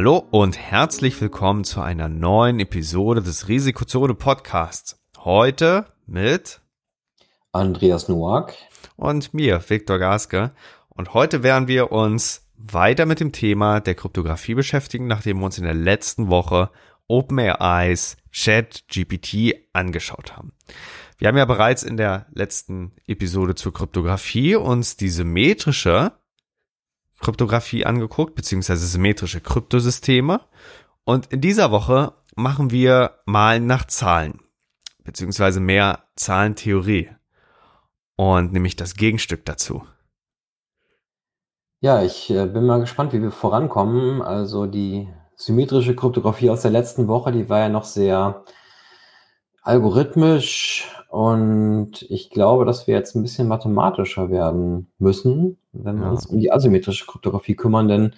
Hallo und herzlich willkommen zu einer neuen Episode des Risikozone Podcasts. Heute mit Andreas Noack und mir, Viktor Gaske. Und heute werden wir uns weiter mit dem Thema der Kryptographie beschäftigen, nachdem wir uns in der letzten Woche OpenAIs ChatGPT angeschaut haben. Wir haben ja bereits in der letzten Episode zur Kryptographie uns die symmetrische Kryptographie angeguckt, beziehungsweise symmetrische Kryptosysteme. Und in dieser Woche machen wir mal nach Zahlen, beziehungsweise mehr Zahlentheorie. Und nämlich das Gegenstück dazu. Ja, ich äh, bin mal gespannt, wie wir vorankommen. Also die symmetrische Kryptographie aus der letzten Woche, die war ja noch sehr algorithmisch und ich glaube, dass wir jetzt ein bisschen mathematischer werden müssen, wenn wir ja. uns um die asymmetrische Kryptographie kümmern, denn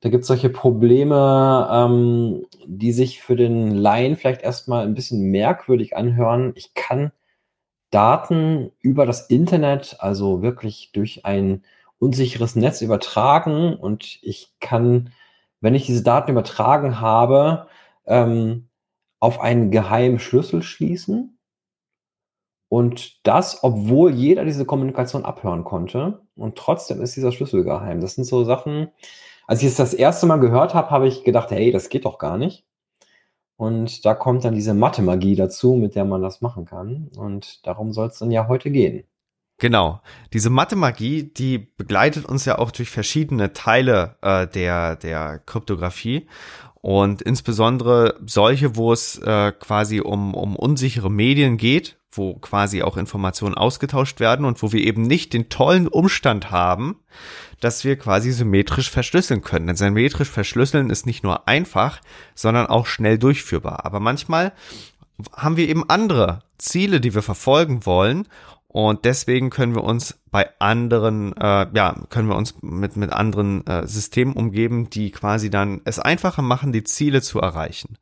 da gibt es solche Probleme, ähm, die sich für den Laien vielleicht erstmal ein bisschen merkwürdig anhören. Ich kann Daten über das Internet, also wirklich durch ein unsicheres Netz übertragen und ich kann, wenn ich diese Daten übertragen habe, ähm, auf einen geheimen Schlüssel schließen. Und das, obwohl jeder diese Kommunikation abhören konnte. Und trotzdem ist dieser Schlüssel geheim. Das sind so Sachen, als ich es das erste Mal gehört habe, habe ich gedacht, hey, das geht doch gar nicht. Und da kommt dann diese Mathe-Magie dazu, mit der man das machen kann. Und darum soll es dann ja heute gehen. Genau. Diese Mathe-Magie, die begleitet uns ja auch durch verschiedene Teile äh, der, der Kryptographie. Und insbesondere solche, wo es äh, quasi um, um unsichere Medien geht, wo quasi auch Informationen ausgetauscht werden und wo wir eben nicht den tollen Umstand haben, dass wir quasi symmetrisch verschlüsseln können. Denn symmetrisch verschlüsseln ist nicht nur einfach, sondern auch schnell durchführbar. Aber manchmal haben wir eben andere Ziele, die wir verfolgen wollen und deswegen können wir uns bei anderen, äh, ja, können wir uns mit, mit anderen äh, Systemen umgeben, die quasi dann es einfacher machen, die Ziele zu erreichen.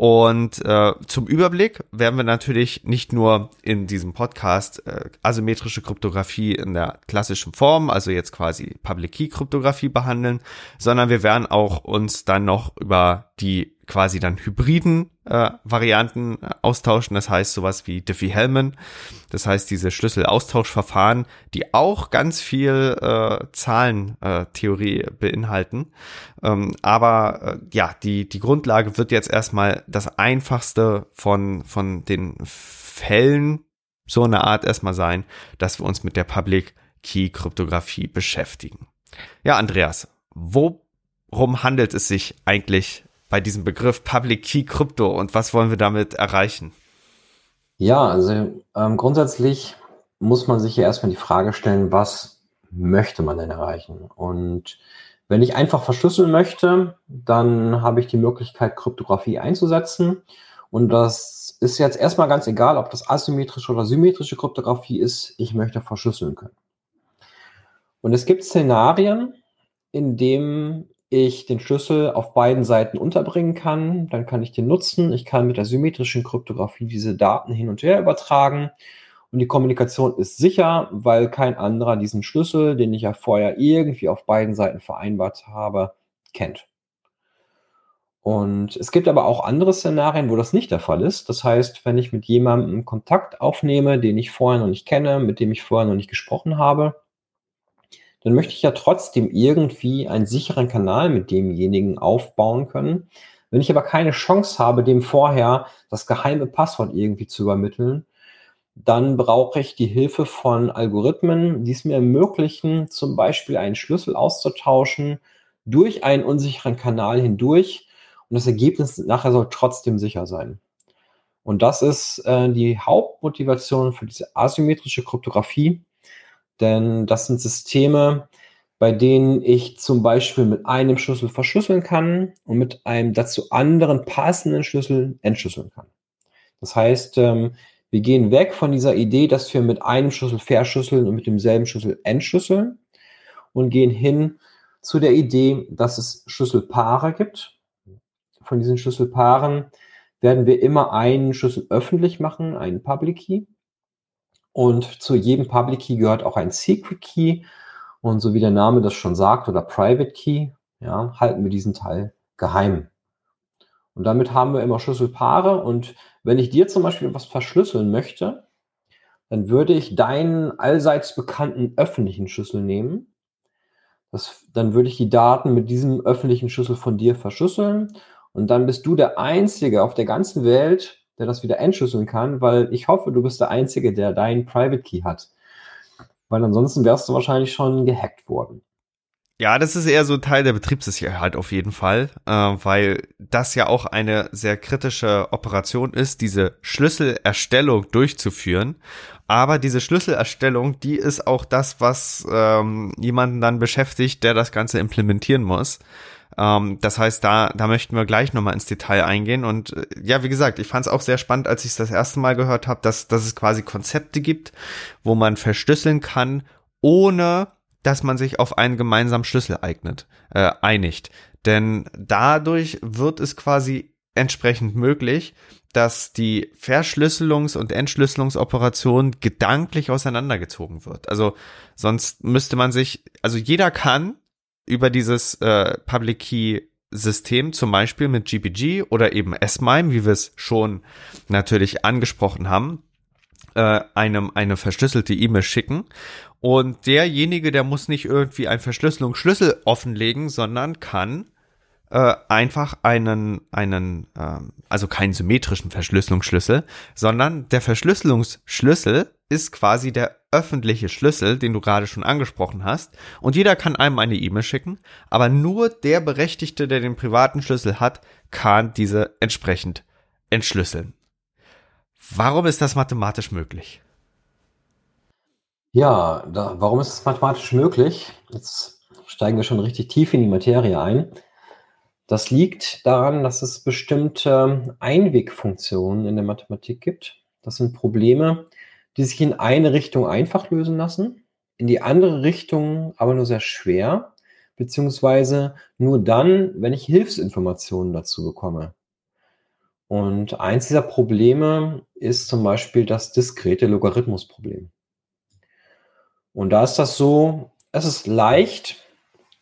Und äh, zum Überblick werden wir natürlich nicht nur in diesem Podcast äh, asymmetrische Kryptographie in der klassischen Form, also jetzt quasi Public Key Kryptographie behandeln, sondern wir werden auch uns dann noch über die quasi dann hybriden äh, Varianten äh, austauschen. Das heißt sowas wie Diffie-Hellman. Das heißt diese Schlüsselaustauschverfahren, die auch ganz viel äh, Zahlentheorie äh, beinhalten. Ähm, aber äh, ja, die, die Grundlage wird jetzt erstmal das einfachste von, von den Fällen so eine Art erstmal sein, dass wir uns mit der Public Key Kryptographie beschäftigen. Ja, Andreas, worum handelt es sich eigentlich bei diesem Begriff Public Key Krypto und was wollen wir damit erreichen? Ja, also ähm, grundsätzlich muss man sich ja erstmal die Frage stellen, was möchte man denn erreichen? Und wenn ich einfach verschlüsseln möchte, dann habe ich die Möglichkeit, Kryptographie einzusetzen. Und das ist jetzt erstmal ganz egal, ob das asymmetrische oder symmetrische Kryptographie ist. Ich möchte verschlüsseln können. Und es gibt Szenarien, in denen ich den Schlüssel auf beiden Seiten unterbringen kann. Dann kann ich den nutzen. Ich kann mit der symmetrischen Kryptographie diese Daten hin und her übertragen. Und die Kommunikation ist sicher, weil kein anderer diesen Schlüssel, den ich ja vorher irgendwie auf beiden Seiten vereinbart habe, kennt. Und es gibt aber auch andere Szenarien, wo das nicht der Fall ist. Das heißt, wenn ich mit jemandem Kontakt aufnehme, den ich vorher noch nicht kenne, mit dem ich vorher noch nicht gesprochen habe, dann möchte ich ja trotzdem irgendwie einen sicheren Kanal mit demjenigen aufbauen können, Wenn ich aber keine Chance habe, dem vorher das geheime Passwort irgendwie zu übermitteln, dann brauche ich die Hilfe von Algorithmen, die es mir ermöglichen, zum Beispiel einen Schlüssel auszutauschen durch einen unsicheren Kanal hindurch. Und das Ergebnis nachher soll trotzdem sicher sein. Und das ist äh, die Hauptmotivation für diese asymmetrische Kryptographie, denn das sind Systeme, bei denen ich zum Beispiel mit einem Schlüssel verschlüsseln kann und mit einem dazu anderen passenden Schlüssel entschlüsseln kann. Das heißt, ähm, wir gehen weg von dieser Idee, dass wir mit einem Schlüssel verschlüsseln und mit demselben Schlüssel entschlüsseln und gehen hin zu der Idee, dass es Schlüsselpaare gibt. Von diesen Schlüsselpaaren werden wir immer einen Schlüssel öffentlich machen, einen Public Key. Und zu jedem Public Key gehört auch ein Secret Key. Und so wie der Name das schon sagt, oder Private Key, ja, halten wir diesen Teil geheim. Und damit haben wir immer Schlüsselpaare. Und wenn ich dir zum Beispiel was verschlüsseln möchte, dann würde ich deinen allseits bekannten öffentlichen Schlüssel nehmen. Das, dann würde ich die Daten mit diesem öffentlichen Schlüssel von dir verschlüsseln. Und dann bist du der Einzige auf der ganzen Welt, der das wieder entschlüsseln kann, weil ich hoffe, du bist der Einzige, der deinen Private Key hat. Weil ansonsten wärst du wahrscheinlich schon gehackt worden. Ja, das ist eher so Teil der Betriebssicherheit auf jeden Fall, äh, weil das ja auch eine sehr kritische Operation ist, diese Schlüsselerstellung durchzuführen. Aber diese Schlüsselerstellung, die ist auch das, was ähm, jemanden dann beschäftigt, der das Ganze implementieren muss. Ähm, das heißt, da, da möchten wir gleich nochmal ins Detail eingehen. Und äh, ja, wie gesagt, ich fand es auch sehr spannend, als ich es das erste Mal gehört habe, dass, dass es quasi Konzepte gibt, wo man verschlüsseln kann, ohne dass man sich auf einen gemeinsamen Schlüssel eignet, äh, einigt. Denn dadurch wird es quasi entsprechend möglich, dass die Verschlüsselungs- und Entschlüsselungsoperation gedanklich auseinandergezogen wird. Also sonst müsste man sich, also jeder kann über dieses äh, Public Key System, zum Beispiel mit GPG oder eben S-MIME, wie wir es schon natürlich angesprochen haben, äh, einem eine verschlüsselte E-Mail schicken. Und derjenige, der muss nicht irgendwie einen Verschlüsselungsschlüssel offenlegen, sondern kann äh, einfach einen, einen, ähm, also keinen symmetrischen Verschlüsselungsschlüssel, sondern der Verschlüsselungsschlüssel ist quasi der öffentliche Schlüssel, den du gerade schon angesprochen hast. Und jeder kann einem eine E-Mail schicken, aber nur der Berechtigte, der den privaten Schlüssel hat, kann diese entsprechend entschlüsseln. Warum ist das mathematisch möglich? Ja, da, warum ist es mathematisch möglich? Jetzt steigen wir schon richtig tief in die Materie ein. Das liegt daran, dass es bestimmte Einwegfunktionen in der Mathematik gibt. Das sind Probleme, die sich in eine Richtung einfach lösen lassen, in die andere Richtung aber nur sehr schwer, beziehungsweise nur dann, wenn ich Hilfsinformationen dazu bekomme. Und eins dieser Probleme ist zum Beispiel das diskrete Logarithmusproblem. Und da ist das so, es ist leicht,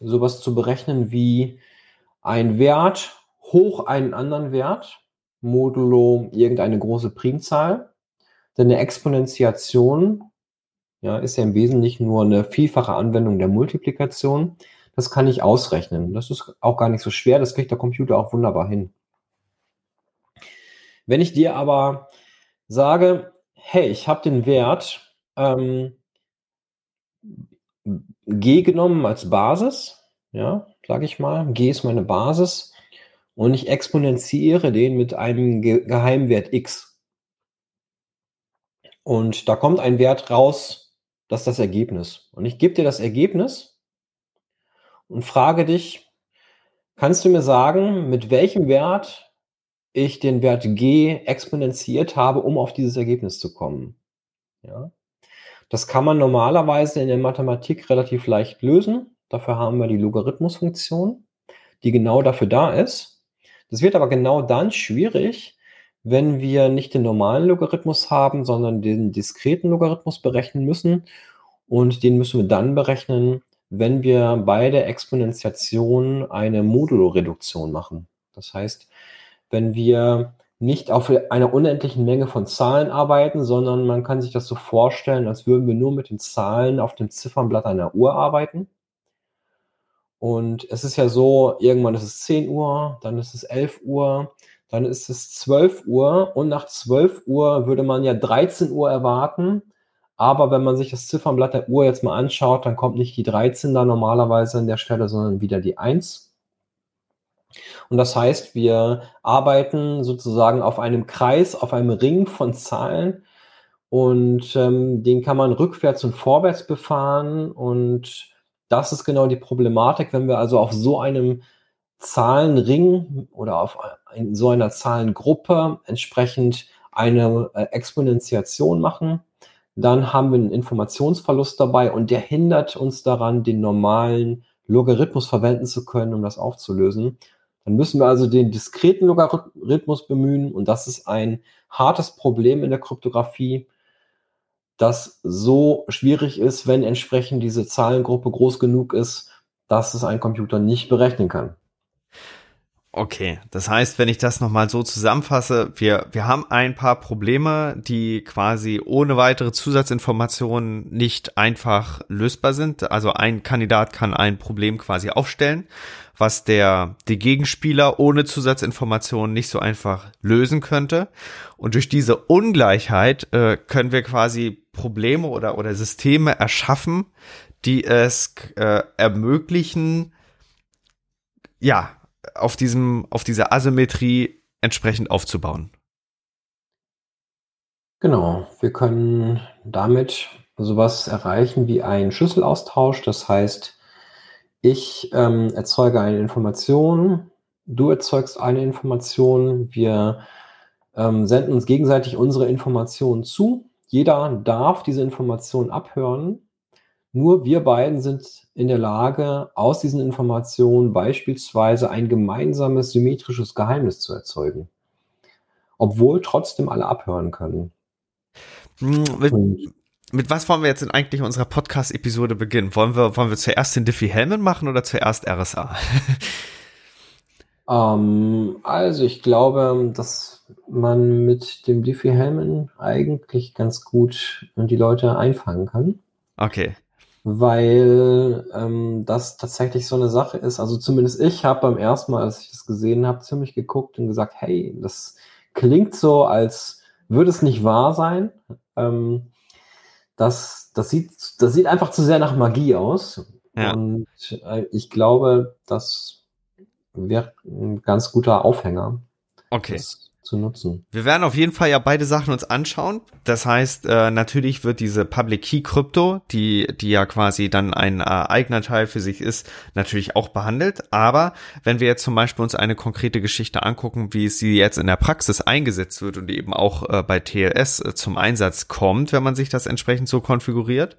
sowas zu berechnen wie ein Wert hoch einen anderen Wert, modulo irgendeine große Primzahl. Denn eine Exponentiation ja, ist ja im Wesentlichen nur eine vielfache Anwendung der Multiplikation. Das kann ich ausrechnen. Das ist auch gar nicht so schwer, das kriegt der Computer auch wunderbar hin. Wenn ich dir aber sage, hey, ich habe den Wert ähm, G genommen als Basis, ja, sage ich mal. G ist meine Basis und ich exponentiere den mit einem Ge Geheimwert x. Und da kommt ein Wert raus, das ist das Ergebnis. Und ich gebe dir das Ergebnis und frage dich, kannst du mir sagen, mit welchem Wert ich den Wert g exponentiert habe, um auf dieses Ergebnis zu kommen? Ja. Das kann man normalerweise in der Mathematik relativ leicht lösen. Dafür haben wir die Logarithmusfunktion, die genau dafür da ist. Das wird aber genau dann schwierig, wenn wir nicht den normalen Logarithmus haben, sondern den diskreten Logarithmus berechnen müssen. Und den müssen wir dann berechnen, wenn wir bei der Exponentiation eine Modulo-Reduktion machen. Das heißt, wenn wir nicht auf einer unendlichen Menge von Zahlen arbeiten, sondern man kann sich das so vorstellen, als würden wir nur mit den Zahlen auf dem Ziffernblatt einer Uhr arbeiten. Und es ist ja so, irgendwann ist es 10 Uhr, dann ist es 11 Uhr, dann ist es 12 Uhr und nach 12 Uhr würde man ja 13 Uhr erwarten. Aber wenn man sich das Ziffernblatt der Uhr jetzt mal anschaut, dann kommt nicht die 13 da normalerweise an der Stelle, sondern wieder die 1. Und das heißt, wir arbeiten sozusagen auf einem Kreis, auf einem Ring von Zahlen und ähm, den kann man rückwärts und vorwärts befahren und das ist genau die Problematik, wenn wir also auf so einem Zahlenring oder auf in so einer Zahlengruppe entsprechend eine äh, Exponentiation machen, dann haben wir einen Informationsverlust dabei und der hindert uns daran, den normalen Logarithmus verwenden zu können, um das aufzulösen. Dann müssen wir also den diskreten Logarithmus bemühen und das ist ein hartes Problem in der Kryptographie, das so schwierig ist, wenn entsprechend diese Zahlengruppe groß genug ist, dass es ein Computer nicht berechnen kann. Okay, das heißt, wenn ich das nochmal so zusammenfasse, wir, wir haben ein paar Probleme, die quasi ohne weitere Zusatzinformationen nicht einfach lösbar sind. Also ein Kandidat kann ein Problem quasi aufstellen, was der, die Gegenspieler ohne Zusatzinformationen nicht so einfach lösen könnte. Und durch diese Ungleichheit äh, können wir quasi Probleme oder, oder Systeme erschaffen, die es äh, ermöglichen, ja, auf diesem, auf dieser Asymmetrie entsprechend aufzubauen. Genau, wir können damit sowas erreichen wie einen Schlüsselaustausch. Das heißt, ich ähm, erzeuge eine Information, du erzeugst eine Information, wir ähm, senden uns gegenseitig unsere Informationen zu. Jeder darf diese Information abhören nur wir beiden sind in der Lage, aus diesen Informationen beispielsweise ein gemeinsames symmetrisches Geheimnis zu erzeugen. Obwohl trotzdem alle abhören können. Hm, mit, mit, was wollen wir jetzt in eigentlich unserer Podcast-Episode beginnen? Wollen wir, wollen wir zuerst den Diffie-Hellman machen oder zuerst RSA? ähm, also ich glaube, dass man mit dem Diffie-Hellman eigentlich ganz gut die Leute einfangen kann. Okay weil ähm, das tatsächlich so eine Sache ist. Also zumindest ich habe beim ersten Mal, als ich das gesehen habe, ziemlich geguckt und gesagt, hey, das klingt so, als würde es nicht wahr sein. Ähm, das, das, sieht, das sieht einfach zu sehr nach Magie aus. Ja. Und äh, ich glaube, das wäre ein ganz guter Aufhänger. Okay. Das zu nutzen. Wir werden auf jeden Fall ja beide Sachen uns anschauen. Das heißt, äh, natürlich wird diese Public Key Krypto, die, die ja quasi dann ein äh, eigener Teil für sich ist, natürlich auch behandelt. Aber wenn wir jetzt zum Beispiel uns eine konkrete Geschichte angucken, wie sie jetzt in der Praxis eingesetzt wird und eben auch äh, bei TLS äh, zum Einsatz kommt, wenn man sich das entsprechend so konfiguriert,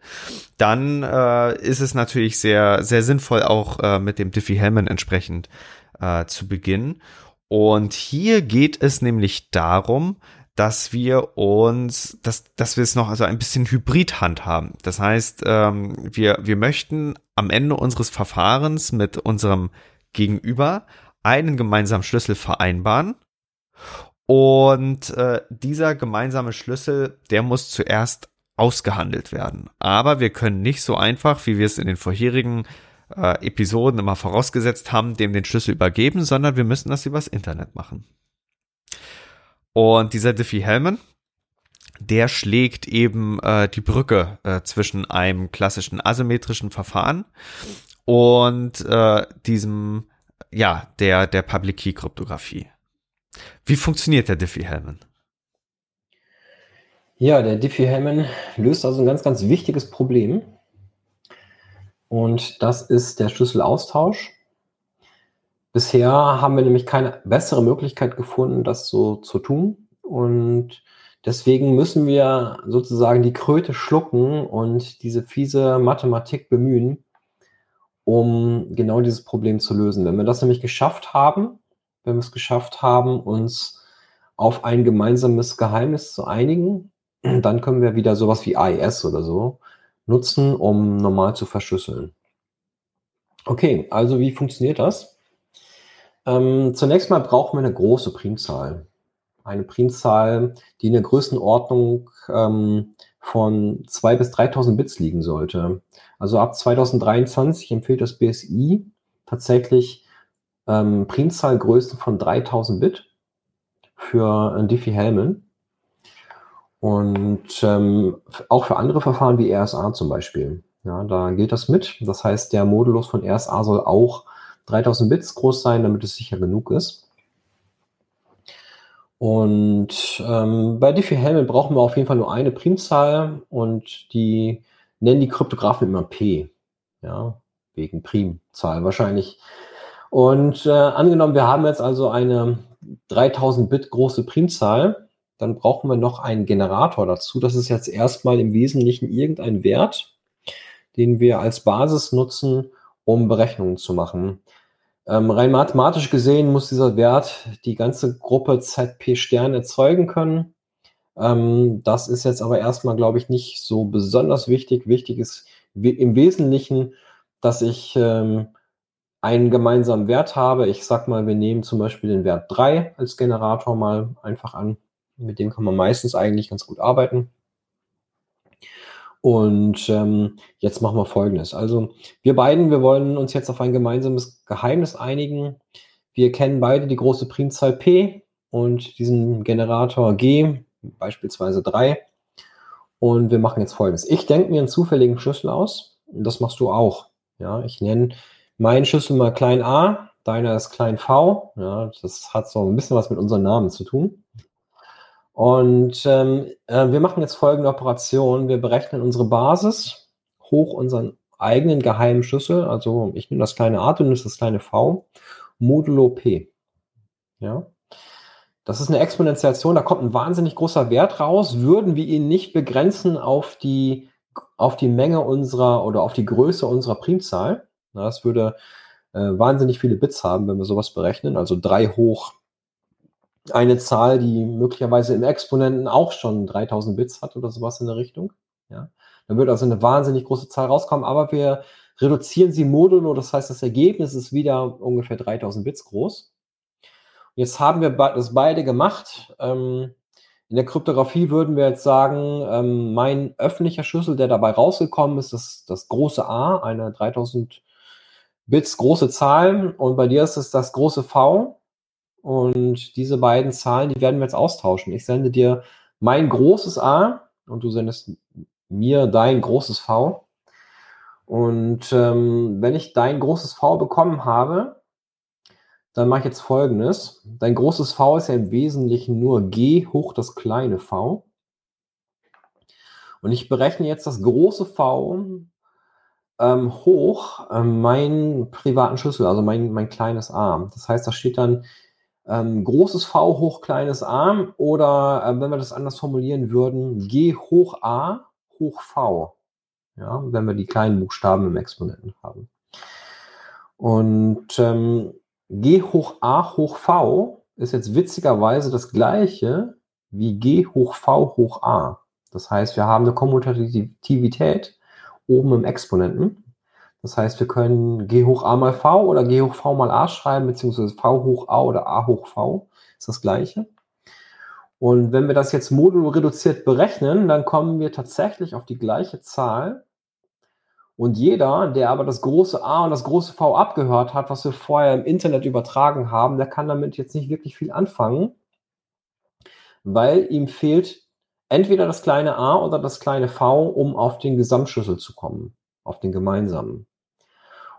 dann äh, ist es natürlich sehr, sehr sinnvoll auch äh, mit dem Diffie-Hellman entsprechend äh, zu beginnen. Und hier geht es nämlich darum, dass wir uns, dass, dass wir es noch also ein bisschen hybrid handhaben. Das heißt, ähm, wir, wir möchten am Ende unseres Verfahrens mit unserem Gegenüber einen gemeinsamen Schlüssel vereinbaren. Und äh, dieser gemeinsame Schlüssel, der muss zuerst ausgehandelt werden. Aber wir können nicht so einfach, wie wir es in den vorherigen äh, Episoden immer vorausgesetzt haben, dem den Schlüssel übergeben, sondern wir müssen das übers Internet machen. Und dieser Diffie-Hellman, der schlägt eben äh, die Brücke äh, zwischen einem klassischen asymmetrischen Verfahren und äh, diesem, ja, der, der Public Key Kryptographie. Wie funktioniert der Diffie-Hellman? Ja, der Diffie-Hellman löst also ein ganz, ganz wichtiges Problem. Und das ist der Schlüsselaustausch. Bisher haben wir nämlich keine bessere Möglichkeit gefunden, das so zu tun. Und deswegen müssen wir sozusagen die Kröte schlucken und diese fiese Mathematik bemühen, um genau dieses Problem zu lösen. Wenn wir das nämlich geschafft haben, wenn wir es geschafft haben, uns auf ein gemeinsames Geheimnis zu einigen, dann können wir wieder sowas wie AES oder so nutzen, um normal zu verschlüsseln. Okay, also wie funktioniert das? Ähm, zunächst mal brauchen wir eine große Primzahl. Eine Primzahl, die in der Größenordnung ähm, von 2.000 bis 3.000 Bits liegen sollte. Also ab 2023 empfiehlt das BSI, tatsächlich ähm, Primzahlgrößen von 3000 Bit für ein Diffie-Hellman. Und ähm, auch für andere Verfahren wie RSA zum Beispiel. Ja, da gilt das mit. Das heißt, der Modulus von RSA soll auch 3000 Bits groß sein, damit es sicher genug ist. Und ähm, bei Diffie-Hellman brauchen wir auf jeden Fall nur eine Primzahl und die nennen die Kryptografen immer P. Ja, wegen Primzahl wahrscheinlich. Und äh, angenommen, wir haben jetzt also eine 3000 Bit große Primzahl, dann brauchen wir noch einen Generator dazu. Das ist jetzt erstmal im Wesentlichen irgendein Wert, den wir als Basis nutzen, um Berechnungen zu machen. Ähm, rein mathematisch gesehen muss dieser Wert die ganze Gruppe ZP Stern erzeugen können. Ähm, das ist jetzt aber erstmal, glaube ich, nicht so besonders wichtig. Wichtig ist im Wesentlichen, dass ich ähm, einen gemeinsamen Wert habe. Ich sag mal, wir nehmen zum Beispiel den Wert 3 als Generator mal einfach an. Mit dem kann man meistens eigentlich ganz gut arbeiten. Und ähm, jetzt machen wir Folgendes. Also wir beiden, wir wollen uns jetzt auf ein gemeinsames Geheimnis einigen. Wir kennen beide die große Primzahl P und diesen Generator G, beispielsweise 3. Und wir machen jetzt Folgendes. Ich denke mir einen zufälligen Schlüssel aus. Und das machst du auch. Ja, ich nenne meinen Schlüssel mal klein a, deiner ist klein v. Ja, das hat so ein bisschen was mit unseren Namen zu tun. Und ähm, äh, wir machen jetzt folgende Operation. Wir berechnen unsere Basis hoch unseren eigenen geheimen Schlüssel. Also ich nehme das kleine a, du nimmst das kleine v, modulo p. Ja. Das ist eine Exponentiation, da kommt ein wahnsinnig großer Wert raus. Würden wir ihn nicht begrenzen auf die, auf die Menge unserer oder auf die Größe unserer Primzahl, das würde äh, wahnsinnig viele Bits haben, wenn wir sowas berechnen. Also 3 hoch eine Zahl, die möglicherweise im Exponenten auch schon 3000 Bits hat oder sowas in der Richtung. Ja. Dann würde also eine wahnsinnig große Zahl rauskommen, aber wir reduzieren sie modulo, das heißt, das Ergebnis ist wieder ungefähr 3000 Bits groß. Jetzt haben wir das beide gemacht. Ähm, in der Kryptographie würden wir jetzt sagen, ähm, mein öffentlicher Schlüssel, der dabei rausgekommen ist, ist das große A, eine 3000 Bits große Zahl und bei dir ist es das große V und diese beiden Zahlen, die werden wir jetzt austauschen. Ich sende dir mein großes A und du sendest mir dein großes V. Und ähm, wenn ich dein großes V bekommen habe, dann mache ich jetzt folgendes. Dein großes V ist ja im Wesentlichen nur G hoch das kleine v. Und ich berechne jetzt das große V ähm, hoch ähm, meinen privaten Schlüssel, also mein, mein kleines a. Das heißt, da steht dann ähm, großes V hoch kleines a oder äh, wenn wir das anders formulieren würden, G hoch a hoch V. Ja, wenn wir die kleinen Buchstaben im Exponenten haben. Und ähm, G hoch a hoch V ist jetzt witzigerweise das gleiche wie G hoch V hoch a. Das heißt, wir haben eine Kommutativität oben im Exponenten. Das heißt, wir können G hoch A mal V oder G hoch V mal A schreiben, beziehungsweise V hoch A oder A hoch V ist das gleiche. Und wenn wir das jetzt modulo reduziert berechnen, dann kommen wir tatsächlich auf die gleiche Zahl. Und jeder, der aber das große A und das große V abgehört hat, was wir vorher im Internet übertragen haben, der kann damit jetzt nicht wirklich viel anfangen, weil ihm fehlt entweder das kleine a oder das kleine v, um auf den Gesamtschlüssel zu kommen, auf den gemeinsamen.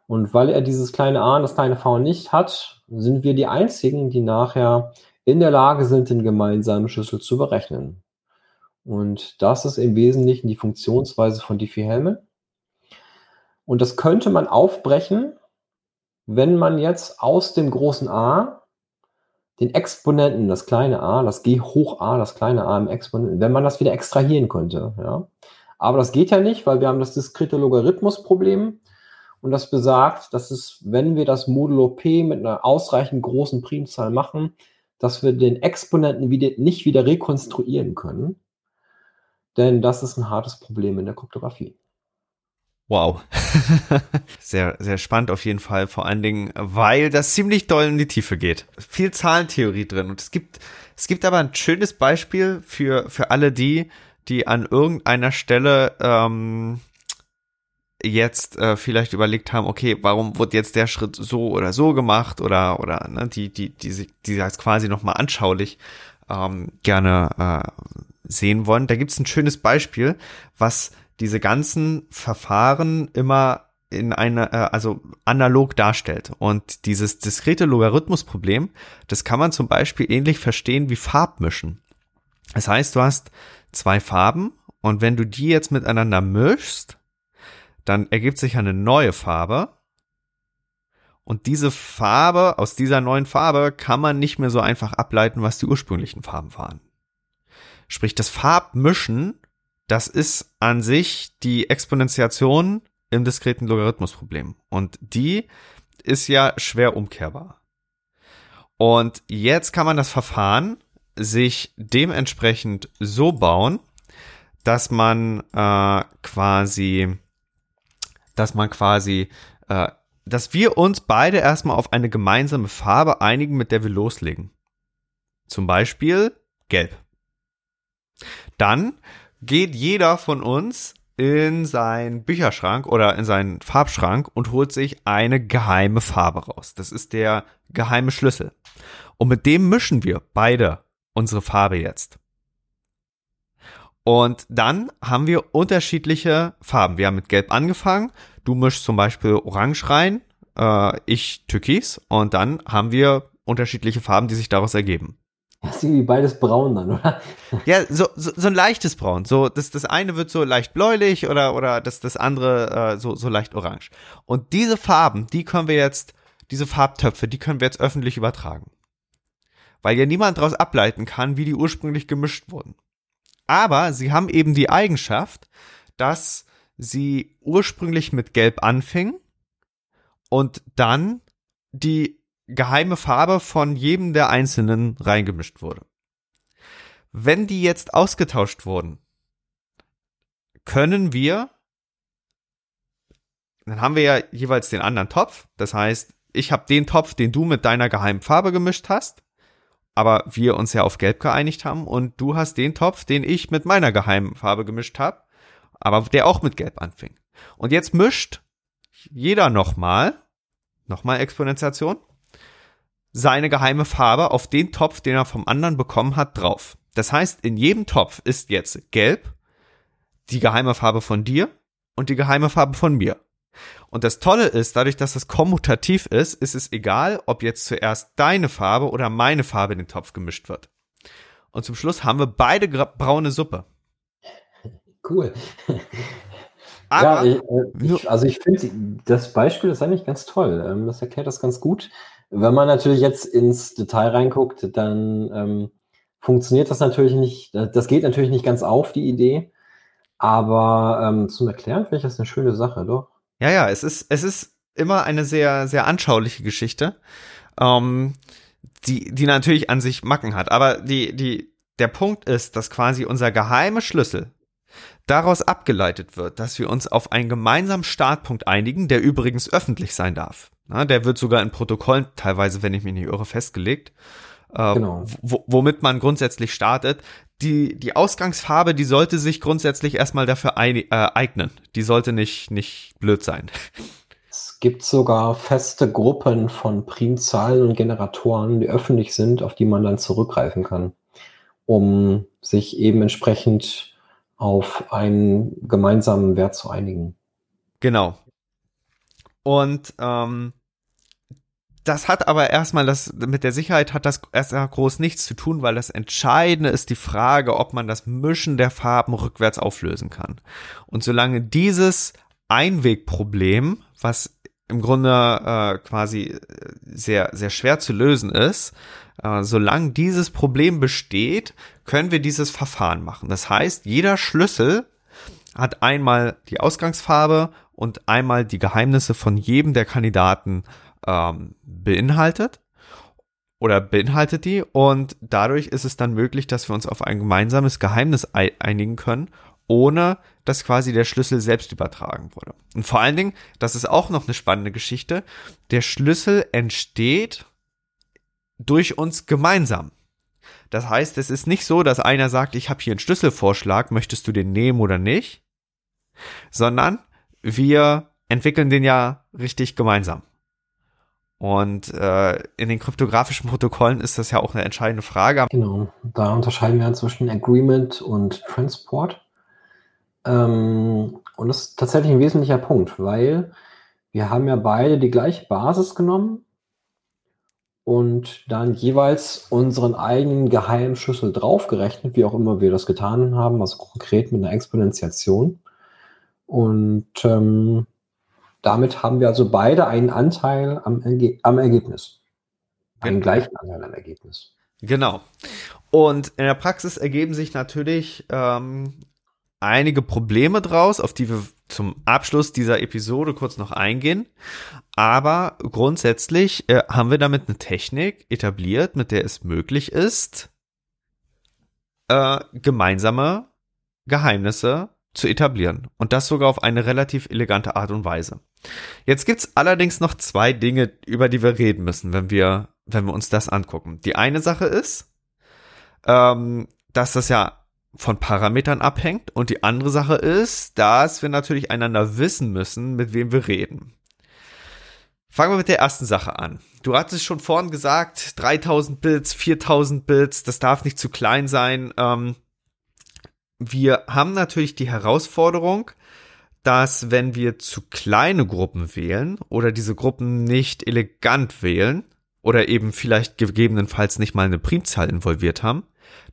Und weil er dieses kleine a und das kleine v nicht hat, sind wir die einzigen, die nachher in der Lage sind, den gemeinsamen Schlüssel zu berechnen. Und das ist im Wesentlichen die Funktionsweise von Diffie-Hellman. Und das könnte man aufbrechen, wenn man jetzt aus dem großen A den Exponenten, das kleine a, das g hoch a, das kleine a im Exponenten, wenn man das wieder extrahieren könnte. Ja. Aber das geht ja nicht, weil wir haben das diskrete Logarithmusproblem. Und das besagt, dass es, wenn wir das Modulo p mit einer ausreichend großen Primzahl machen, dass wir den Exponenten wieder, nicht wieder rekonstruieren können. Denn das ist ein hartes Problem in der Kryptographie. Wow. sehr, sehr spannend auf jeden Fall. Vor allen Dingen, weil das ziemlich doll in die Tiefe geht. Viel Zahlentheorie drin. Und es gibt, es gibt aber ein schönes Beispiel für, für alle die, die an irgendeiner Stelle ähm, jetzt äh, vielleicht überlegt haben, okay, warum wird jetzt der Schritt so oder so gemacht oder oder ne, die die die die das quasi noch mal anschaulich ähm, gerne äh, sehen wollen. Da gibt es ein schönes Beispiel, was diese ganzen Verfahren immer in eine, äh, also analog darstellt. Und dieses diskrete Logarithmusproblem, das kann man zum Beispiel ähnlich verstehen wie Farbmischen. Das heißt, du hast zwei Farben und wenn du die jetzt miteinander mischst, dann ergibt sich eine neue Farbe. Und diese Farbe, aus dieser neuen Farbe kann man nicht mehr so einfach ableiten, was die ursprünglichen Farben waren. Sprich, das Farbmischen, das ist an sich die Exponentiation im diskreten Logarithmusproblem. Und die ist ja schwer umkehrbar. Und jetzt kann man das Verfahren sich dementsprechend so bauen, dass man äh, quasi, dass man quasi, äh, dass wir uns beide erstmal auf eine gemeinsame Farbe einigen, mit der wir loslegen. Zum Beispiel gelb. Dann geht jeder von uns in seinen Bücherschrank oder in seinen Farbschrank und holt sich eine geheime Farbe raus. Das ist der geheime Schlüssel. Und mit dem mischen wir beide unsere Farbe jetzt. Und dann haben wir unterschiedliche Farben. Wir haben mit Gelb angefangen. Du mischst zum Beispiel Orange rein, äh, ich Türkis. Und dann haben wir unterschiedliche Farben, die sich daraus ergeben. Das ist irgendwie beides braun dann, oder? Ja, so, so, so ein leichtes Braun. So, das, das eine wird so leicht bläulich oder, oder das, das andere äh, so, so leicht orange. Und diese Farben, die können wir jetzt, diese Farbtöpfe, die können wir jetzt öffentlich übertragen. Weil ja niemand daraus ableiten kann, wie die ursprünglich gemischt wurden. Aber sie haben eben die Eigenschaft, dass sie ursprünglich mit Gelb anfingen und dann die geheime Farbe von jedem der Einzelnen reingemischt wurde. Wenn die jetzt ausgetauscht wurden, können wir, dann haben wir ja jeweils den anderen Topf. Das heißt, ich habe den Topf, den du mit deiner geheimen Farbe gemischt hast, aber wir uns ja auf Gelb geeinigt haben und du hast den Topf, den ich mit meiner geheimen Farbe gemischt habe, aber der auch mit Gelb anfing. Und jetzt mischt jeder nochmal, nochmal Exponentiation, seine geheime Farbe auf den Topf, den er vom anderen bekommen hat, drauf. Das heißt, in jedem Topf ist jetzt gelb, die geheime Farbe von dir und die geheime Farbe von mir. Und das Tolle ist, dadurch, dass das kommutativ ist, ist es egal, ob jetzt zuerst deine Farbe oder meine Farbe in den Topf gemischt wird. Und zum Schluss haben wir beide braune Suppe. Cool. Aber, ja, ich, äh, ich, also ich finde, das Beispiel ist eigentlich ganz toll. Ähm, das erklärt das ganz gut. Wenn man natürlich jetzt ins Detail reinguckt, dann ähm, funktioniert das natürlich nicht, das geht natürlich nicht ganz auf, die Idee. Aber ähm, zum Erklären finde ich das eine schöne Sache, doch. Ja, ja, es ist, es ist immer eine sehr, sehr anschauliche Geschichte, ähm, die, die natürlich an sich Macken hat. Aber die, die, der Punkt ist, dass quasi unser geheime Schlüssel daraus abgeleitet wird, dass wir uns auf einen gemeinsamen Startpunkt einigen, der übrigens öffentlich sein darf. Na, der wird sogar in Protokollen teilweise, wenn ich mich nicht irre, festgelegt. Äh, genau. womit man grundsätzlich startet. Die, die Ausgangsfarbe, die sollte sich grundsätzlich erstmal dafür ein, äh, eignen. Die sollte nicht, nicht blöd sein. Es gibt sogar feste Gruppen von Primzahlen und Generatoren, die öffentlich sind, auf die man dann zurückgreifen kann, um sich eben entsprechend auf einen gemeinsamen Wert zu einigen. Genau. Und ähm, das hat aber erstmal das, mit der Sicherheit hat das erstmal groß nichts zu tun, weil das Entscheidende ist die Frage, ob man das Mischen der Farben rückwärts auflösen kann. Und solange dieses Einwegproblem, was im Grunde äh, quasi sehr, sehr schwer zu lösen ist, äh, solange dieses Problem besteht, können wir dieses Verfahren machen. Das heißt, jeder Schlüssel hat einmal die Ausgangsfarbe und einmal die Geheimnisse von jedem der Kandidaten ähm, beinhaltet oder beinhaltet die und dadurch ist es dann möglich, dass wir uns auf ein gemeinsames Geheimnis einigen können, ohne dass quasi der Schlüssel selbst übertragen wurde. Und vor allen Dingen, das ist auch noch eine spannende Geschichte, der Schlüssel entsteht durch uns gemeinsam. Das heißt, es ist nicht so, dass einer sagt, ich habe hier einen Schlüsselvorschlag, möchtest du den nehmen oder nicht? Sondern wir entwickeln den ja richtig gemeinsam. Und äh, in den kryptografischen Protokollen ist das ja auch eine entscheidende Frage. Genau, da unterscheiden wir zwischen Agreement und Transport. Ähm, und das ist tatsächlich ein wesentlicher Punkt, weil wir haben ja beide die gleiche Basis genommen und dann jeweils unseren eigenen geheimen Schlüssel draufgerechnet, wie auch immer wir das getan haben, also konkret mit einer Exponentiation. Und ähm, damit haben wir also beide einen Anteil am, Erge am Ergebnis. Einen genau. gleichen Anteil am Ergebnis. Genau. Und in der Praxis ergeben sich natürlich ähm, einige Probleme draus, auf die wir zum Abschluss dieser Episode kurz noch eingehen. Aber grundsätzlich äh, haben wir damit eine Technik etabliert, mit der es möglich ist, äh, gemeinsame Geheimnisse zu etablieren. Und das sogar auf eine relativ elegante Art und Weise. Jetzt gibt's allerdings noch zwei Dinge, über die wir reden müssen, wenn wir, wenn wir uns das angucken. Die eine Sache ist, ähm, dass das ja von Parametern abhängt und die andere Sache ist, dass wir natürlich einander wissen müssen, mit wem wir reden. Fangen wir mit der ersten Sache an. Du hattest schon vorhin gesagt, 3000 Bits, 4000 Bits, das darf nicht zu klein sein. Ähm, wir haben natürlich die Herausforderung, dass wenn wir zu kleine Gruppen wählen oder diese Gruppen nicht elegant wählen oder eben vielleicht gegebenenfalls nicht mal eine Primzahl involviert haben,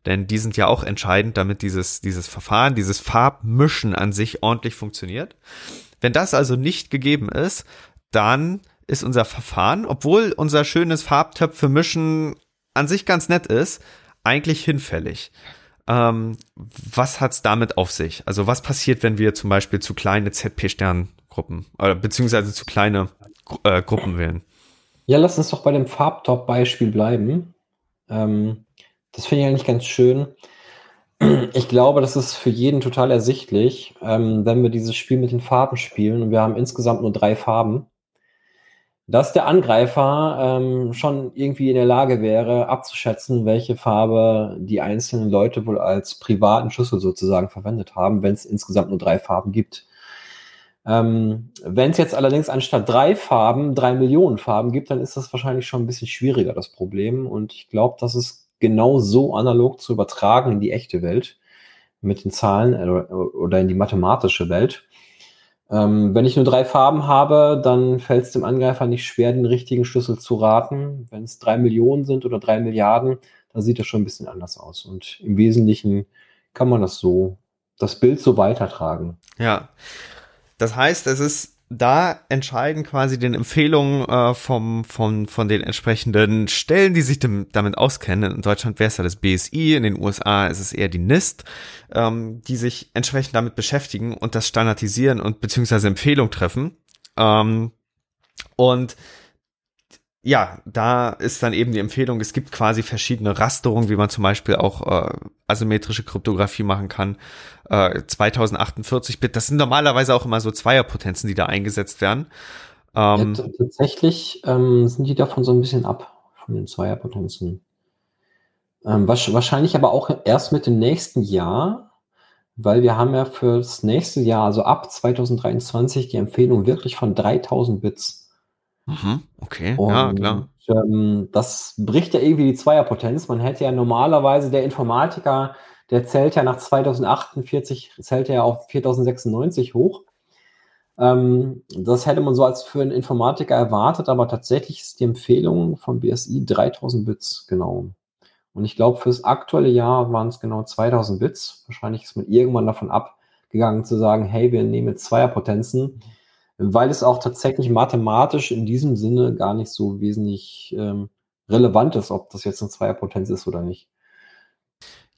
denn die sind ja auch entscheidend, damit dieses, dieses Verfahren, dieses Farbmischen an sich ordentlich funktioniert. Wenn das also nicht gegeben ist, dann ist unser Verfahren, obwohl unser schönes Farbtöpfe mischen an sich ganz nett ist, eigentlich hinfällig. Ähm, was hat's damit auf sich? Also was passiert, wenn wir zum Beispiel zu kleine ZP-Sterngruppen äh, beziehungsweise zu kleine äh, Gruppen wählen? Ja, lass uns doch bei dem Farbtop-Beispiel bleiben. Ähm, das finde ich eigentlich ganz schön. Ich glaube, das ist für jeden total ersichtlich, ähm, wenn wir dieses Spiel mit den Farben spielen und wir haben insgesamt nur drei Farben dass der Angreifer ähm, schon irgendwie in der Lage wäre, abzuschätzen, welche Farbe die einzelnen Leute wohl als privaten Schlüssel sozusagen verwendet haben, wenn es insgesamt nur drei Farben gibt. Ähm, wenn es jetzt allerdings anstatt drei Farben drei Millionen Farben gibt, dann ist das wahrscheinlich schon ein bisschen schwieriger, das Problem. Und ich glaube, das ist genau so analog zu übertragen in die echte Welt mit den Zahlen äh, oder in die mathematische Welt. Ähm, wenn ich nur drei Farben habe, dann fällt es dem Angreifer nicht schwer, den richtigen Schlüssel zu raten. Wenn es drei Millionen sind oder drei Milliarden, dann sieht das schon ein bisschen anders aus. Und im Wesentlichen kann man das so, das Bild so weitertragen. Ja. Das heißt, es ist da entscheiden quasi den Empfehlungen äh, vom, von, von den entsprechenden Stellen, die sich dem, damit auskennen. In Deutschland wäre es ja das BSI, in den USA ist es eher die NIST, ähm, die sich entsprechend damit beschäftigen und das standardisieren und beziehungsweise Empfehlungen treffen. Ähm, und ja, da ist dann eben die Empfehlung, es gibt quasi verschiedene Rasterungen, wie man zum Beispiel auch äh, asymmetrische Kryptographie machen kann. Äh, 2048-Bit, das sind normalerweise auch immer so Zweierpotenzen, die da eingesetzt werden. Ähm, ja, tatsächlich ähm, sind die davon so ein bisschen ab, von den Zweierpotenzen. Ähm, wahrscheinlich aber auch erst mit dem nächsten Jahr, weil wir haben ja für das nächste Jahr, also ab 2023, die Empfehlung wirklich von 3000 Bits. Mhm, okay, und, ja, klar. Ähm, das bricht ja irgendwie die Zweierpotenz. Man hätte ja normalerweise der Informatiker, der zählt ja nach 2048, zählt ja auf 4096 hoch. Ähm, das hätte man so als für einen Informatiker erwartet, aber tatsächlich ist die Empfehlung von BSI 3000 Bits, genau. Und ich glaube, fürs aktuelle Jahr waren es genau 2000 Bits. Wahrscheinlich ist man irgendwann davon abgegangen zu sagen, hey, wir nehmen jetzt Zweierpotenzen weil es auch tatsächlich mathematisch in diesem Sinne gar nicht so wesentlich ähm, relevant ist, ob das jetzt eine Zweierpotenz ist oder nicht.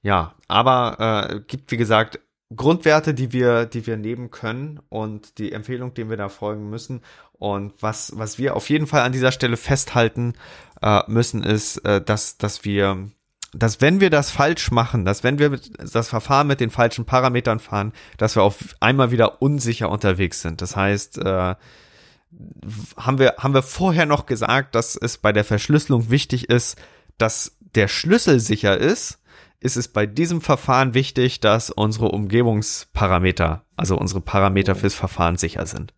Ja, aber äh, gibt wie gesagt Grundwerte, die wir, die wir nehmen können und die Empfehlung, dem wir da folgen müssen. Und was, was wir auf jeden Fall an dieser Stelle festhalten äh, müssen, ist, äh, dass, dass wir dass wenn wir das falsch machen, dass wenn wir das Verfahren mit den falschen Parametern fahren, dass wir auf einmal wieder unsicher unterwegs sind. Das heißt, äh, haben wir haben wir vorher noch gesagt, dass es bei der Verschlüsselung wichtig ist, dass der Schlüssel sicher ist, ist es bei diesem Verfahren wichtig, dass unsere Umgebungsparameter, also unsere Parameter fürs Verfahren sicher sind.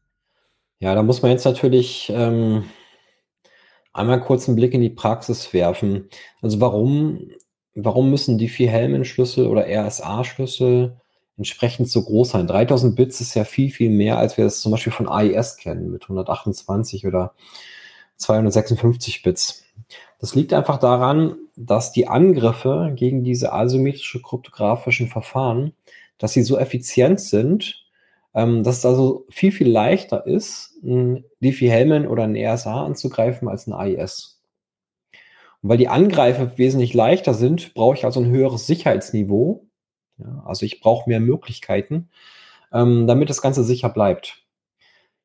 Ja, da muss man jetzt natürlich ähm, einmal kurz einen Blick in die Praxis werfen. Also warum, warum müssen die vier Hellman-Schlüssel oder RSA-Schlüssel entsprechend so groß sein? 3000 Bits ist ja viel, viel mehr, als wir das zum Beispiel von AES kennen mit 128 oder 256 Bits. Das liegt einfach daran, dass die Angriffe gegen diese asymmetrische kryptografischen Verfahren, dass sie so effizient sind, ähm, dass es also viel, viel leichter ist, ein Diffie-Hellman oder ein RSA anzugreifen als ein AES. Und weil die Angreifer wesentlich leichter sind, brauche ich also ein höheres Sicherheitsniveau. Ja, also ich brauche mehr Möglichkeiten, ähm, damit das Ganze sicher bleibt.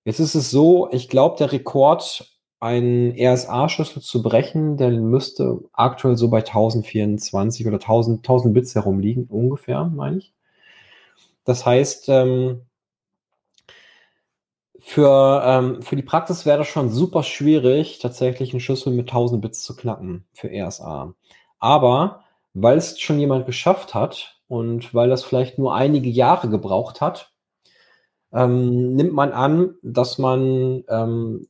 Jetzt ist es so, ich glaube, der Rekord einen RSA-Schlüssel zu brechen, der müsste aktuell so bei 1024 oder 1000, 1000 Bits herumliegen, ungefähr, meine ich. Das heißt, ähm, für, ähm, für die Praxis wäre das schon super schwierig, tatsächlich einen Schlüssel mit 1000 Bits zu knacken für RSA. Aber weil es schon jemand geschafft hat und weil das vielleicht nur einige Jahre gebraucht hat, ähm, nimmt man an, dass man ähm,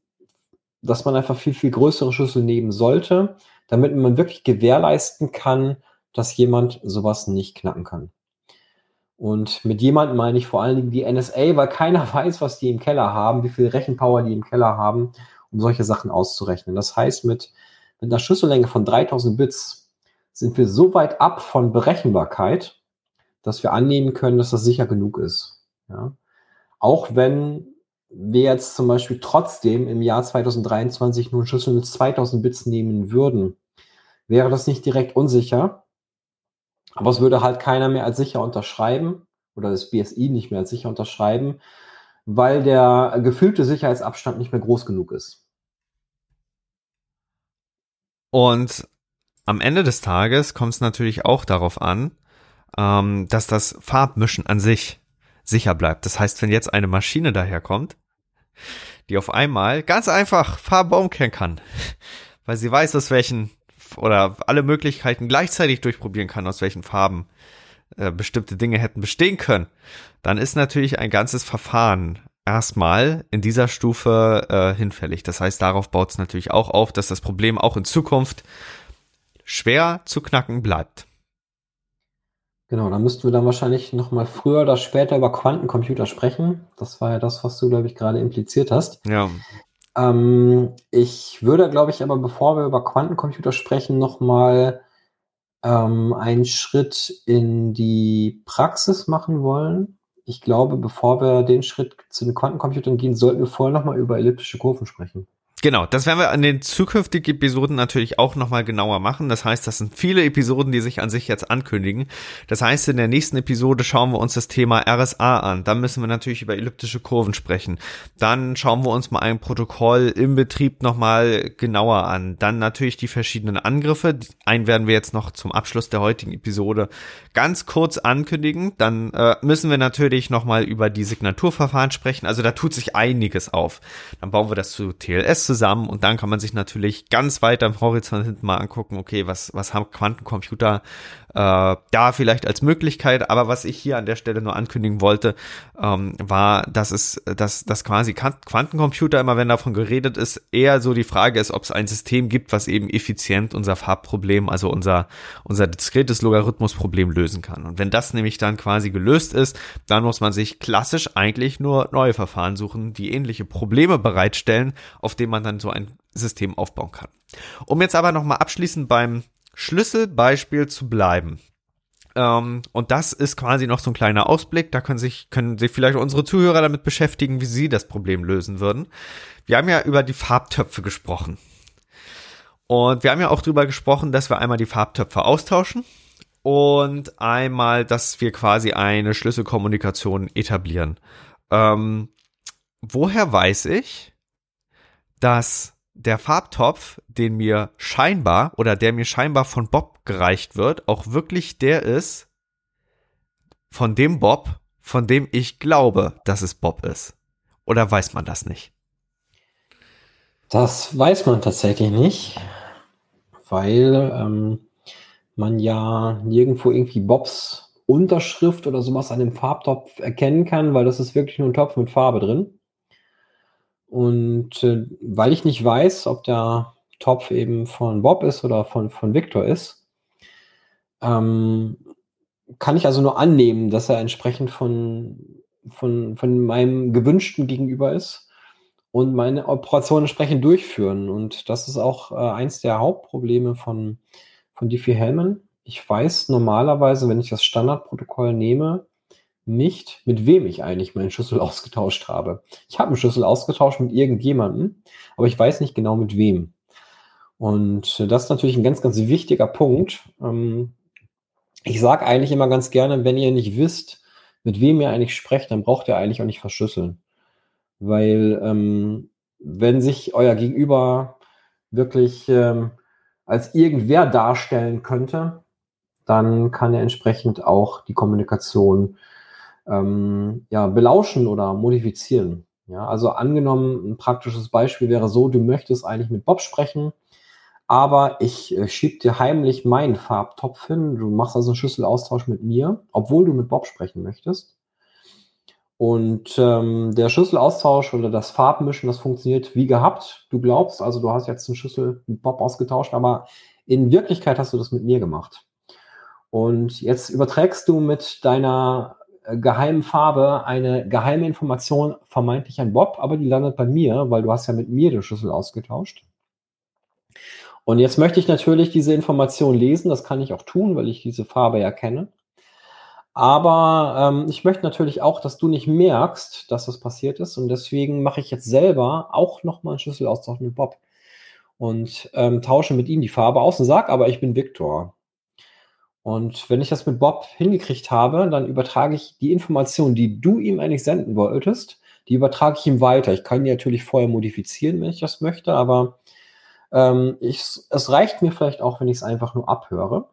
dass man einfach viel, viel größere Schlüssel nehmen sollte, damit man wirklich gewährleisten kann, dass jemand sowas nicht knacken kann. Und mit jemandem meine ich vor allen Dingen die NSA, weil keiner weiß, was die im Keller haben, wie viel Rechenpower die im Keller haben, um solche Sachen auszurechnen. Das heißt, mit, mit einer Schlüssellänge von 3000 Bits sind wir so weit ab von Berechenbarkeit, dass wir annehmen können, dass das sicher genug ist. Ja? Auch wenn wir jetzt zum Beispiel trotzdem im Jahr 2023 nur einen Schlüssel mit 2000 Bits nehmen würden, wäre das nicht direkt unsicher. Aber es würde halt keiner mehr als sicher unterschreiben oder das BSI nicht mehr als sicher unterschreiben, weil der gefühlte Sicherheitsabstand nicht mehr groß genug ist. Und am Ende des Tages kommt es natürlich auch darauf an, ähm, dass das Farbmischen an sich sicher bleibt. Das heißt, wenn jetzt eine Maschine daherkommt, die auf einmal ganz einfach Farbe umkehren kann, weil sie weiß, aus welchen oder alle Möglichkeiten gleichzeitig durchprobieren kann, aus welchen Farben äh, bestimmte Dinge hätten bestehen können, dann ist natürlich ein ganzes Verfahren erstmal in dieser Stufe äh, hinfällig. Das heißt, darauf baut es natürlich auch auf, dass das Problem auch in Zukunft schwer zu knacken bleibt. Genau, da müssten wir dann wahrscheinlich noch mal früher oder später über Quantencomputer sprechen. Das war ja das, was du, glaube ich, gerade impliziert hast. Ja. Ähm, ich würde, glaube ich, aber bevor wir über Quantencomputer sprechen, noch mal ähm, einen Schritt in die Praxis machen wollen. Ich glaube, bevor wir den Schritt zu den Quantencomputern gehen, sollten wir vorher noch mal über elliptische Kurven sprechen. Genau, das werden wir an den zukünftigen Episoden natürlich auch nochmal genauer machen. Das heißt, das sind viele Episoden, die sich an sich jetzt ankündigen. Das heißt, in der nächsten Episode schauen wir uns das Thema RSA an. Dann müssen wir natürlich über elliptische Kurven sprechen. Dann schauen wir uns mal ein Protokoll im Betrieb nochmal genauer an. Dann natürlich die verschiedenen Angriffe. Einen werden wir jetzt noch zum Abschluss der heutigen Episode ganz kurz ankündigen. Dann äh, müssen wir natürlich nochmal über die Signaturverfahren sprechen. Also da tut sich einiges auf. Dann bauen wir das zu TLS zusammen und dann kann man sich natürlich ganz weit am Horizont hinten mal angucken, okay, was, was haben Quantencomputer äh, da vielleicht als Möglichkeit, aber was ich hier an der Stelle nur ankündigen wollte, ähm, war, dass es, dass, dass quasi Quantencomputer immer, wenn davon geredet ist, eher so die Frage ist, ob es ein System gibt, was eben effizient unser Farbproblem, also unser, unser diskretes Logarithmusproblem lösen kann. Und wenn das nämlich dann quasi gelöst ist, dann muss man sich klassisch eigentlich nur neue Verfahren suchen, die ähnliche Probleme bereitstellen, auf denen man dann so ein System aufbauen kann. Um jetzt aber nochmal abschließend beim Schlüsselbeispiel zu bleiben. Ähm, und das ist quasi noch so ein kleiner Ausblick. Da können sich, können sich vielleicht unsere Zuhörer damit beschäftigen, wie sie das Problem lösen würden. Wir haben ja über die Farbtöpfe gesprochen. Und wir haben ja auch darüber gesprochen, dass wir einmal die Farbtöpfe austauschen und einmal, dass wir quasi eine Schlüsselkommunikation etablieren. Ähm, woher weiß ich, dass der Farbtopf, den mir scheinbar oder der mir scheinbar von Bob gereicht wird, auch wirklich der ist von dem Bob, von dem ich glaube, dass es Bob ist. Oder weiß man das nicht? Das weiß man tatsächlich nicht, weil ähm, man ja nirgendwo irgendwie Bobs Unterschrift oder sowas an dem Farbtopf erkennen kann, weil das ist wirklich nur ein Topf mit Farbe drin. Und äh, weil ich nicht weiß, ob der Topf eben von Bob ist oder von, von Victor ist, ähm, kann ich also nur annehmen, dass er entsprechend von, von, von meinem gewünschten Gegenüber ist und meine Operation entsprechend durchführen. Und das ist auch äh, eins der Hauptprobleme von, von Diffie-Hellman. Ich weiß normalerweise, wenn ich das Standardprotokoll nehme, nicht, mit wem ich eigentlich meinen Schlüssel ausgetauscht habe. Ich habe einen Schlüssel ausgetauscht mit irgendjemandem, aber ich weiß nicht genau mit wem. Und das ist natürlich ein ganz, ganz wichtiger Punkt. Ähm, ich sage eigentlich immer ganz gerne, wenn ihr nicht wisst, mit wem ihr eigentlich sprecht, dann braucht ihr eigentlich auch nicht verschlüsseln. Weil ähm, wenn sich euer Gegenüber wirklich ähm, als irgendwer darstellen könnte, dann kann er entsprechend auch die Kommunikation ähm, ja, belauschen oder modifizieren. Ja, also angenommen, ein praktisches Beispiel wäre so, du möchtest eigentlich mit Bob sprechen, aber ich äh, schieb dir heimlich meinen Farbtopf hin. Du machst also einen Schlüsselaustausch mit mir, obwohl du mit Bob sprechen möchtest. Und ähm, der Schlüsselaustausch oder das Farbmischen, das funktioniert wie gehabt. Du glaubst, also du hast jetzt einen Schlüssel mit Bob ausgetauscht, aber in Wirklichkeit hast du das mit mir gemacht. Und jetzt überträgst du mit deiner geheimen Farbe eine geheime Information vermeintlich an Bob, aber die landet bei mir, weil du hast ja mit mir den Schlüssel ausgetauscht. Und jetzt möchte ich natürlich diese Information lesen. Das kann ich auch tun, weil ich diese Farbe ja kenne. Aber ähm, ich möchte natürlich auch, dass du nicht merkst, dass das passiert ist. Und deswegen mache ich jetzt selber auch nochmal einen Schlüsselaustausch mit Bob und ähm, tausche mit ihm die Farbe aus und sage aber, ich bin Viktor. Und wenn ich das mit Bob hingekriegt habe, dann übertrage ich die Information, die du ihm eigentlich senden wolltest, die übertrage ich ihm weiter. Ich kann die natürlich vorher modifizieren, wenn ich das möchte, aber ähm, ich, es reicht mir vielleicht auch, wenn ich es einfach nur abhöre. Und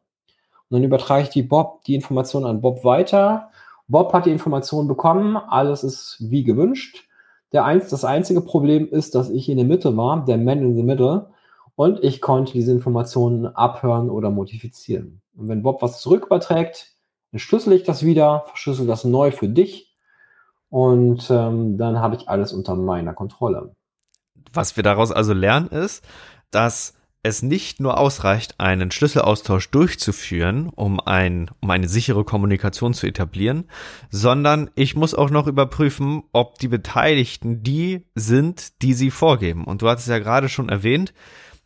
dann übertrage ich die Bob, die Information an Bob weiter. Bob hat die Information bekommen, alles ist wie gewünscht. Der eins, das einzige Problem ist, dass ich in der Mitte war, der Man in the Middle, und ich konnte diese Informationen abhören oder modifizieren. Und wenn Bob was zurück überträgt, dann schlüssel ich das wieder, verschlüssel das neu für dich und ähm, dann habe ich alles unter meiner Kontrolle. Was wir daraus also lernen ist, dass es nicht nur ausreicht, einen Schlüsselaustausch durchzuführen, um, ein, um eine sichere Kommunikation zu etablieren, sondern ich muss auch noch überprüfen, ob die Beteiligten die sind, die sie vorgeben. Und du hattest ja gerade schon erwähnt,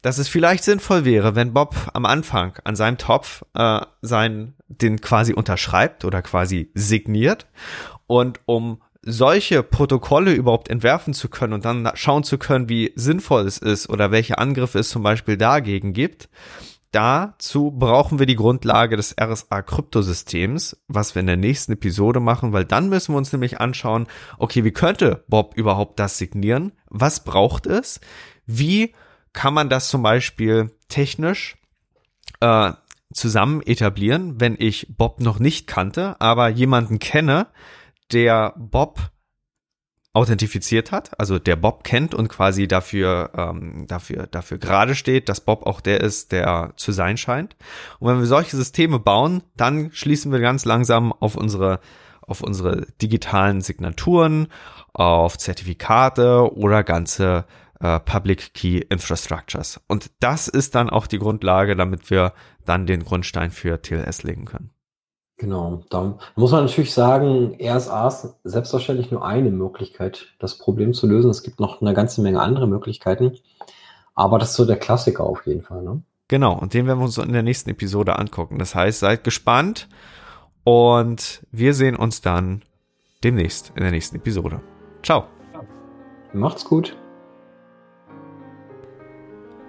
dass es vielleicht sinnvoll wäre, wenn Bob am Anfang an seinem Topf äh, sein, den quasi unterschreibt oder quasi signiert. Und um solche Protokolle überhaupt entwerfen zu können und dann schauen zu können, wie sinnvoll es ist oder welche Angriffe es zum Beispiel dagegen gibt, dazu brauchen wir die Grundlage des RSA-Kryptosystems, was wir in der nächsten Episode machen, weil dann müssen wir uns nämlich anschauen, okay, wie könnte Bob überhaupt das signieren? Was braucht es? Wie kann man das zum Beispiel technisch äh, zusammen etablieren, wenn ich Bob noch nicht kannte, aber jemanden kenne, der Bob authentifiziert hat, also der Bob kennt und quasi dafür, ähm, dafür, dafür gerade steht, dass Bob auch der ist, der zu sein scheint. Und wenn wir solche Systeme bauen, dann schließen wir ganz langsam auf unsere, auf unsere digitalen Signaturen, auf Zertifikate oder ganze äh, Public Key Infrastructures. Und das ist dann auch die Grundlage, damit wir dann den Grundstein für TLS legen können. Genau, da muss man natürlich sagen, RSA ist selbstverständlich nur eine Möglichkeit, das Problem zu lösen. Es gibt noch eine ganze Menge andere Möglichkeiten, aber das ist so der Klassiker auf jeden Fall. Ne? Genau, und den werden wir uns in der nächsten Episode angucken. Das heißt, seid gespannt und wir sehen uns dann demnächst in der nächsten Episode. Ciao. Macht's gut.